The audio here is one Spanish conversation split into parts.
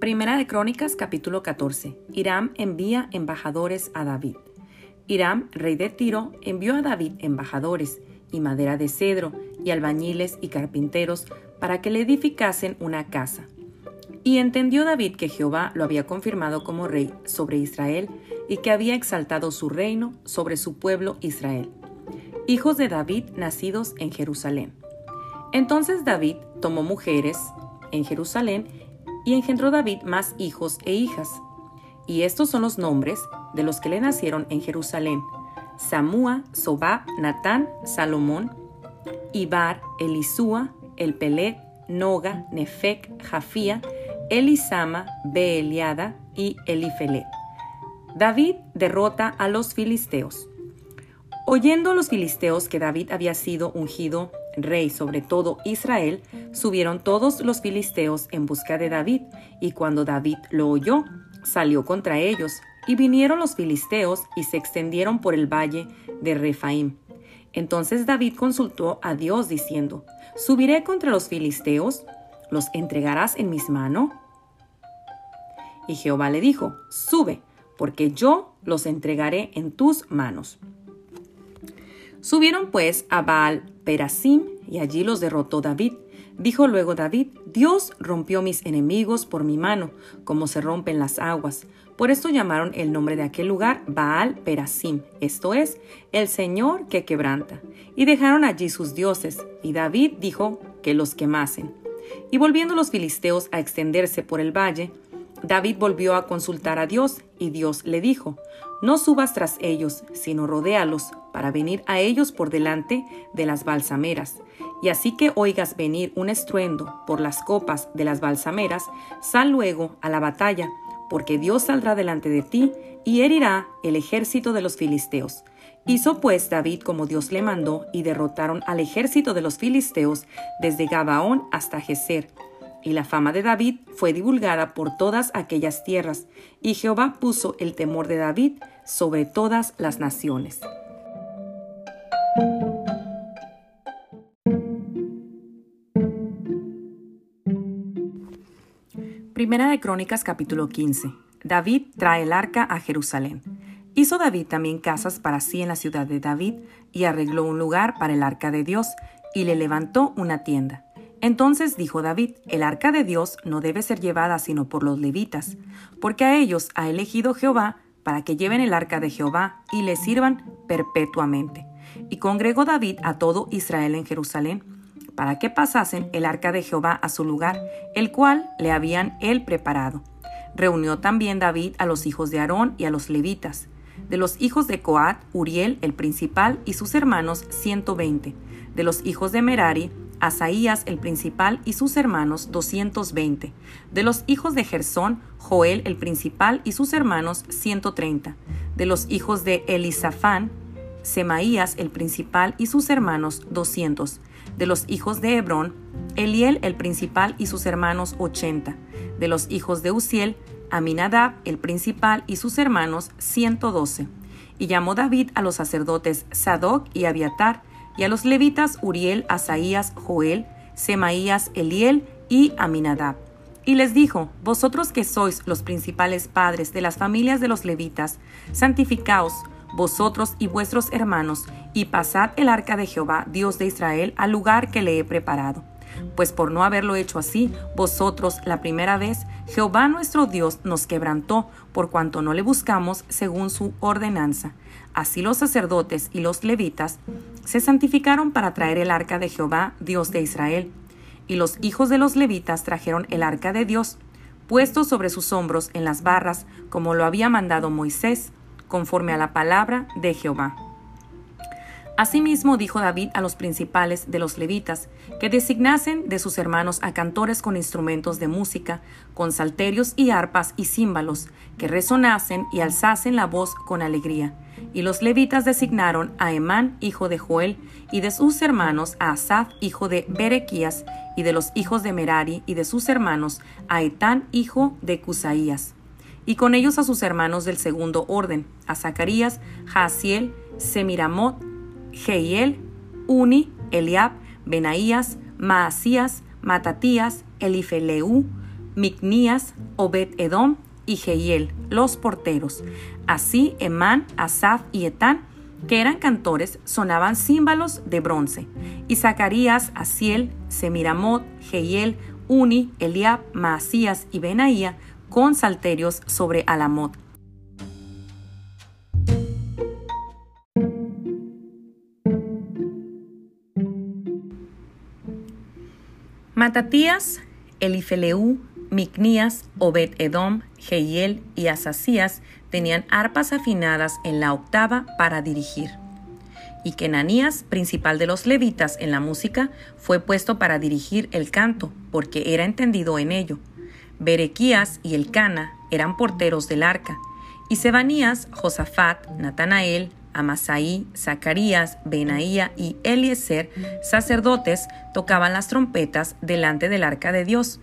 Primera de Crónicas capítulo 14. Hiram envía embajadores a David. Hiram, rey de Tiro, envió a David embajadores y madera de cedro y albañiles y carpinteros para que le edificasen una casa. Y entendió David que Jehová lo había confirmado como rey sobre Israel y que había exaltado su reino sobre su pueblo Israel. Hijos de David nacidos en Jerusalén. Entonces David tomó mujeres en Jerusalén y engendró David más hijos e hijas. Y estos son los nombres de los que le nacieron en Jerusalén. Samúa, Sobá, Natán, Salomón, Ibar, Elisúa, Elpelet, Noga, Nefec, Jafía, Elisama, Beeliada y Elifelet. David derrota a los filisteos. Oyendo los filisteos que David había sido ungido rey sobre todo Israel, subieron todos los filisteos en busca de David, y cuando David lo oyó, salió contra ellos, y vinieron los filisteos y se extendieron por el valle de Refaim. Entonces David consultó a Dios diciendo, ¿Subiré contra los filisteos? ¿Los entregarás en mis manos? Y Jehová le dijo, Sube, porque yo los entregaré en tus manos. Subieron pues a Baal Perasim y allí los derrotó David. Dijo luego David, Dios rompió mis enemigos por mi mano, como se rompen las aguas. Por esto llamaron el nombre de aquel lugar Baal Perasim, esto es, el Señor que quebranta. Y dejaron allí sus dioses, y David dijo que los quemasen. Y volviendo los filisteos a extenderse por el valle, David volvió a consultar a Dios, y Dios le dijo, No subas tras ellos, sino rodéalos, para venir a ellos por delante de las balsameras. Y así que oigas venir un estruendo por las copas de las balsameras, sal luego a la batalla, porque Dios saldrá delante de ti y herirá el ejército de los filisteos. Hizo pues David como Dios le mandó, y derrotaron al ejército de los filisteos desde Gabaón hasta Geser y la fama de David fue divulgada por todas aquellas tierras, y Jehová puso el temor de David sobre todas las naciones. Primera de Crónicas capítulo 15. David trae el arca a Jerusalén. Hizo David también casas para sí en la ciudad de David y arregló un lugar para el arca de Dios y le levantó una tienda. Entonces dijo David, el arca de Dios no debe ser llevada sino por los levitas, porque a ellos ha elegido Jehová para que lleven el arca de Jehová y le sirvan perpetuamente. Y congregó David a todo Israel en Jerusalén, para que pasasen el arca de Jehová a su lugar, el cual le habían él preparado. Reunió también David a los hijos de Aarón y a los levitas. De los hijos de Coat, Uriel el principal y sus hermanos ciento veinte. De los hijos de Merari, Asaías el principal y sus hermanos 220. De los hijos de Gersón, Joel el principal y sus hermanos 130. De los hijos de Elisafán, Semaías el principal y sus hermanos 200. De los hijos de Hebrón, Eliel el principal y sus hermanos 80. De los hijos de Uziel, Aminadab el principal y sus hermanos 112. Y llamó David a los sacerdotes Sadoc y Abiatar, y a los levitas Uriel, Asaías, Joel, Semaías, Eliel y Aminadab. Y les dijo, Vosotros que sois los principales padres de las familias de los levitas, santificaos, vosotros y vuestros hermanos, y pasad el arca de Jehová, Dios de Israel, al lugar que le he preparado. Pues por no haberlo hecho así, vosotros la primera vez, Jehová nuestro Dios nos quebrantó, por cuanto no le buscamos según su ordenanza. Así los sacerdotes y los levitas se santificaron para traer el arca de Jehová, Dios de Israel. Y los hijos de los levitas trajeron el arca de Dios, puesto sobre sus hombros en las barras, como lo había mandado Moisés, conforme a la palabra de Jehová. Asimismo dijo David a los principales de los levitas que designasen de sus hermanos a cantores con instrumentos de música, con salterios y arpas y címbalos, que resonasen y alzasen la voz con alegría. Y los levitas designaron a Emán, hijo de Joel, y de sus hermanos a Asaf, hijo de Berequías, y de los hijos de Merari y de sus hermanos a Etán, hijo de Cusaías. Y con ellos a sus hermanos del segundo orden, a Zacarías, Jaasiel, Semiramot, Jehiel, Uni, Eliab, Benaías, Maasías, Matatías, Elifeleu, Micnías, Obed Edom y Jehiel, los porteros. Así Emán, Asaf y Etán, que eran cantores, sonaban címbalos de bronce. Y Zacarías, Asiel, Semiramot, Jehiel, Uni, Eliab, Maasías y Benaía con salterios sobre Alamot. Matatías, Elifeleu, Micnías, Obed Edom, Jehiel y Asasías tenían arpas afinadas en la octava para dirigir. Y Kenanías, principal de los levitas en la música, fue puesto para dirigir el canto, porque era entendido en ello. Berequías y Elcana eran porteros del arca, y Sebanías, Josafat, Natanael, Amasaí, Zacarías, Benaía y Eliezer, sacerdotes, tocaban las trompetas delante del arca de Dios.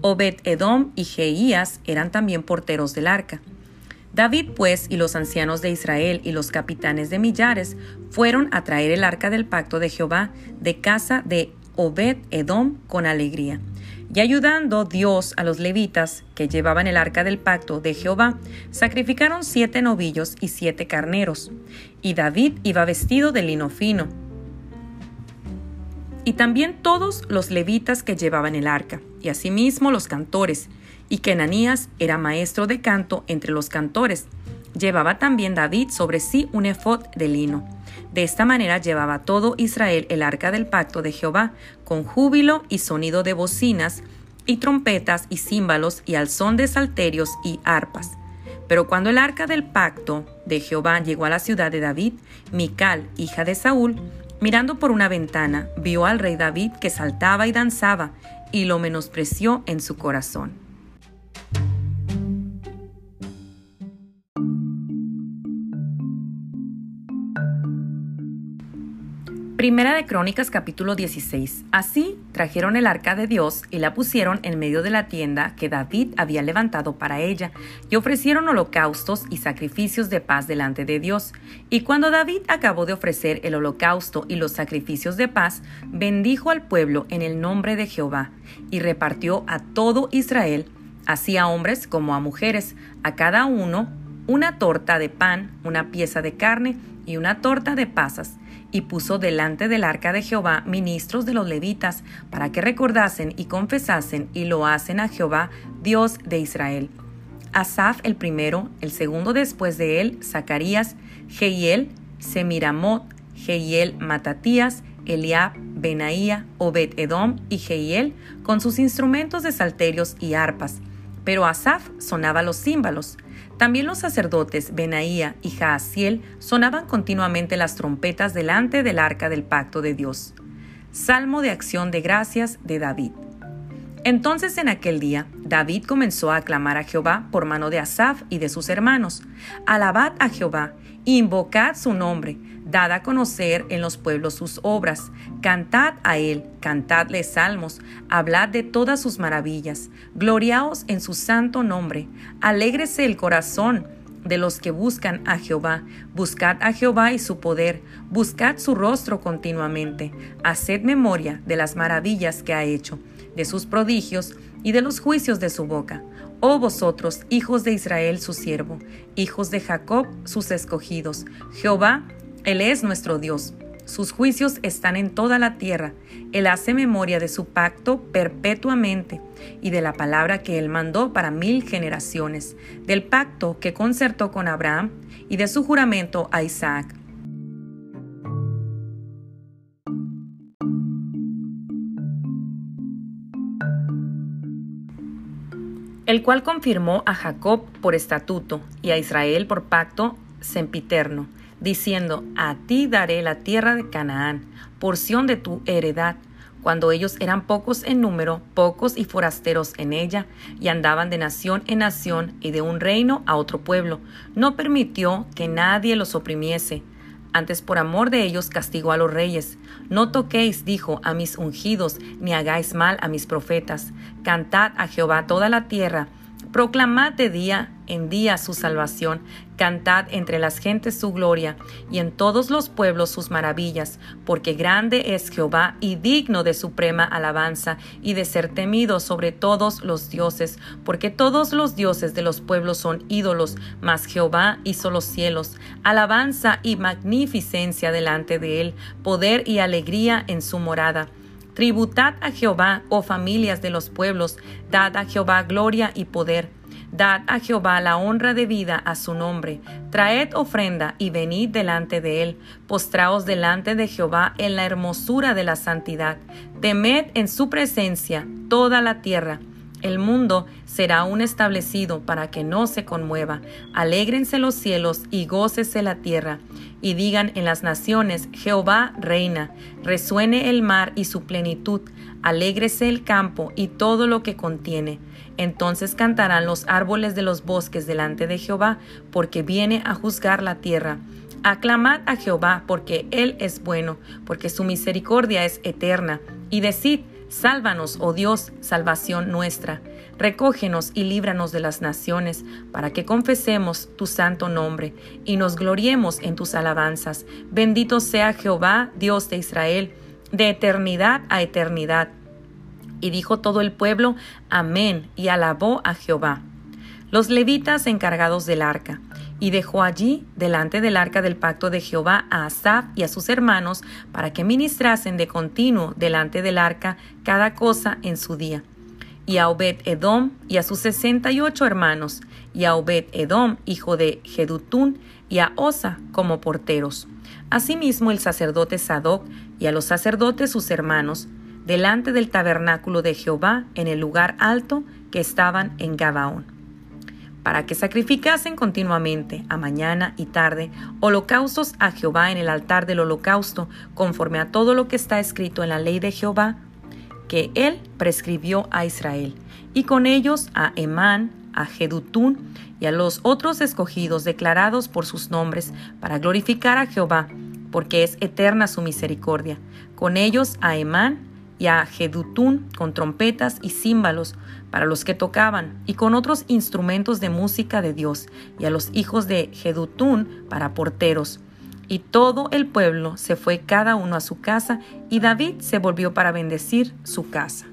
Obed Edom y Jeías eran también porteros del arca. David, pues, y los ancianos de Israel y los capitanes de millares fueron a traer el arca del pacto de Jehová de casa de Obed Edom con alegría. Y ayudando Dios a los levitas que llevaban el arca del pacto de Jehová, sacrificaron siete novillos y siete carneros. Y David iba vestido de lino fino. Y también todos los levitas que llevaban el arca, y asimismo los cantores, y que Enanías era maestro de canto entre los cantores. Llevaba también David sobre sí un efod de lino. De esta manera llevaba todo Israel el arca del pacto de Jehová, con júbilo y sonido de bocinas, y trompetas y címbalos, y al son de salterios y arpas. Pero cuando el arca del pacto de Jehová llegó a la ciudad de David, Mical, hija de Saúl, mirando por una ventana, vio al rey David que saltaba y danzaba, y lo menospreció en su corazón. Primera de Crónicas capítulo 16. Así trajeron el arca de Dios y la pusieron en medio de la tienda que David había levantado para ella, y ofrecieron holocaustos y sacrificios de paz delante de Dios. Y cuando David acabó de ofrecer el holocausto y los sacrificios de paz, bendijo al pueblo en el nombre de Jehová, y repartió a todo Israel, así a hombres como a mujeres, a cada uno una torta de pan, una pieza de carne y una torta de pasas y puso delante del arca de Jehová ministros de los levitas, para que recordasen y confesasen y lo hacen a Jehová, Dios de Israel. Asaf el primero, el segundo después de él, Zacarías, Jehiel, Semiramot, Jehiel Matatías, Eliab, Benaía, Obed Edom y Jehiel, con sus instrumentos de salterios y arpas. Pero Asaf sonaba los címbalos. También los sacerdotes Benaía y Jaasiel sonaban continuamente las trompetas delante del arca del pacto de Dios. Salmo de acción de gracias de David. Entonces en aquel día David comenzó a aclamar a Jehová por mano de Asaf y de sus hermanos. Alabad a Jehová, invocad su nombre, dad a conocer en los pueblos sus obras, cantad a él, cantadle salmos, hablad de todas sus maravillas, gloriaos en su santo nombre, alégrese el corazón de los que buscan a Jehová. Buscad a Jehová y su poder, buscad su rostro continuamente, haced memoria de las maravillas que ha hecho, de sus prodigios y de los juicios de su boca. Oh vosotros, hijos de Israel su siervo, hijos de Jacob sus escogidos, Jehová él es nuestro Dios. Sus juicios están en toda la tierra. Él hace memoria de su pacto perpetuamente y de la palabra que Él mandó para mil generaciones, del pacto que concertó con Abraham y de su juramento a Isaac. El cual confirmó a Jacob por estatuto y a Israel por pacto sempiterno diciendo, a ti daré la tierra de Canaán, porción de tu heredad, cuando ellos eran pocos en número, pocos y forasteros en ella, y andaban de nación en nación y de un reino a otro pueblo, no permitió que nadie los oprimiese. Antes por amor de ellos castigó a los reyes. No toquéis, dijo, a mis ungidos, ni hagáis mal a mis profetas. Cantad a Jehová toda la tierra, proclamad de día en día su salvación, cantad entre las gentes su gloria, y en todos los pueblos sus maravillas, porque grande es Jehová y digno de suprema alabanza y de ser temido sobre todos los dioses, porque todos los dioses de los pueblos son ídolos, mas Jehová hizo los cielos, alabanza y magnificencia delante de él, poder y alegría en su morada. Tributad a Jehová, oh familias de los pueblos, dad a Jehová gloria y poder. Dad a Jehová la honra de vida a su nombre. Traed ofrenda y venid delante de él. Postraos delante de Jehová en la hermosura de la santidad. Temed en su presencia toda la tierra. El mundo será aún establecido para que no se conmueva. Alégrense los cielos y gócese la tierra. Y digan en las naciones, Jehová reina. Resuene el mar y su plenitud. Alégrese el campo y todo lo que contiene. Entonces cantarán los árboles de los bosques delante de Jehová, porque viene a juzgar la tierra. Aclamad a Jehová, porque Él es bueno, porque su misericordia es eterna. Y decid, Sálvanos, oh Dios, salvación nuestra. Recógenos y líbranos de las naciones, para que confesemos tu santo nombre y nos gloriemos en tus alabanzas. Bendito sea Jehová, Dios de Israel, de eternidad a eternidad. Y dijo todo el pueblo, Amén, y alabó a Jehová. Los levitas encargados del arca y dejó allí, delante del arca del pacto de Jehová, a Asaf y a sus hermanos, para que ministrasen de continuo delante del arca cada cosa en su día. Y a Obed Edom y a sus sesenta y ocho hermanos, y a Obed Edom, hijo de Jedutún, y a Osa como porteros. Asimismo el sacerdote Sadoc y a los sacerdotes sus hermanos, delante del tabernáculo de Jehová en el lugar alto que estaban en Gabaón para que sacrificasen continuamente, a mañana y tarde, holocaustos a Jehová en el altar del holocausto, conforme a todo lo que está escrito en la ley de Jehová, que él prescribió a Israel, y con ellos a Emán, a Jedutún y a los otros escogidos declarados por sus nombres, para glorificar a Jehová, porque es eterna su misericordia. Con ellos a Emán, y a Jedutún con trompetas y címbalos para los que tocaban, y con otros instrumentos de música de Dios, y a los hijos de Jedutún para porteros. Y todo el pueblo se fue cada uno a su casa, y David se volvió para bendecir su casa.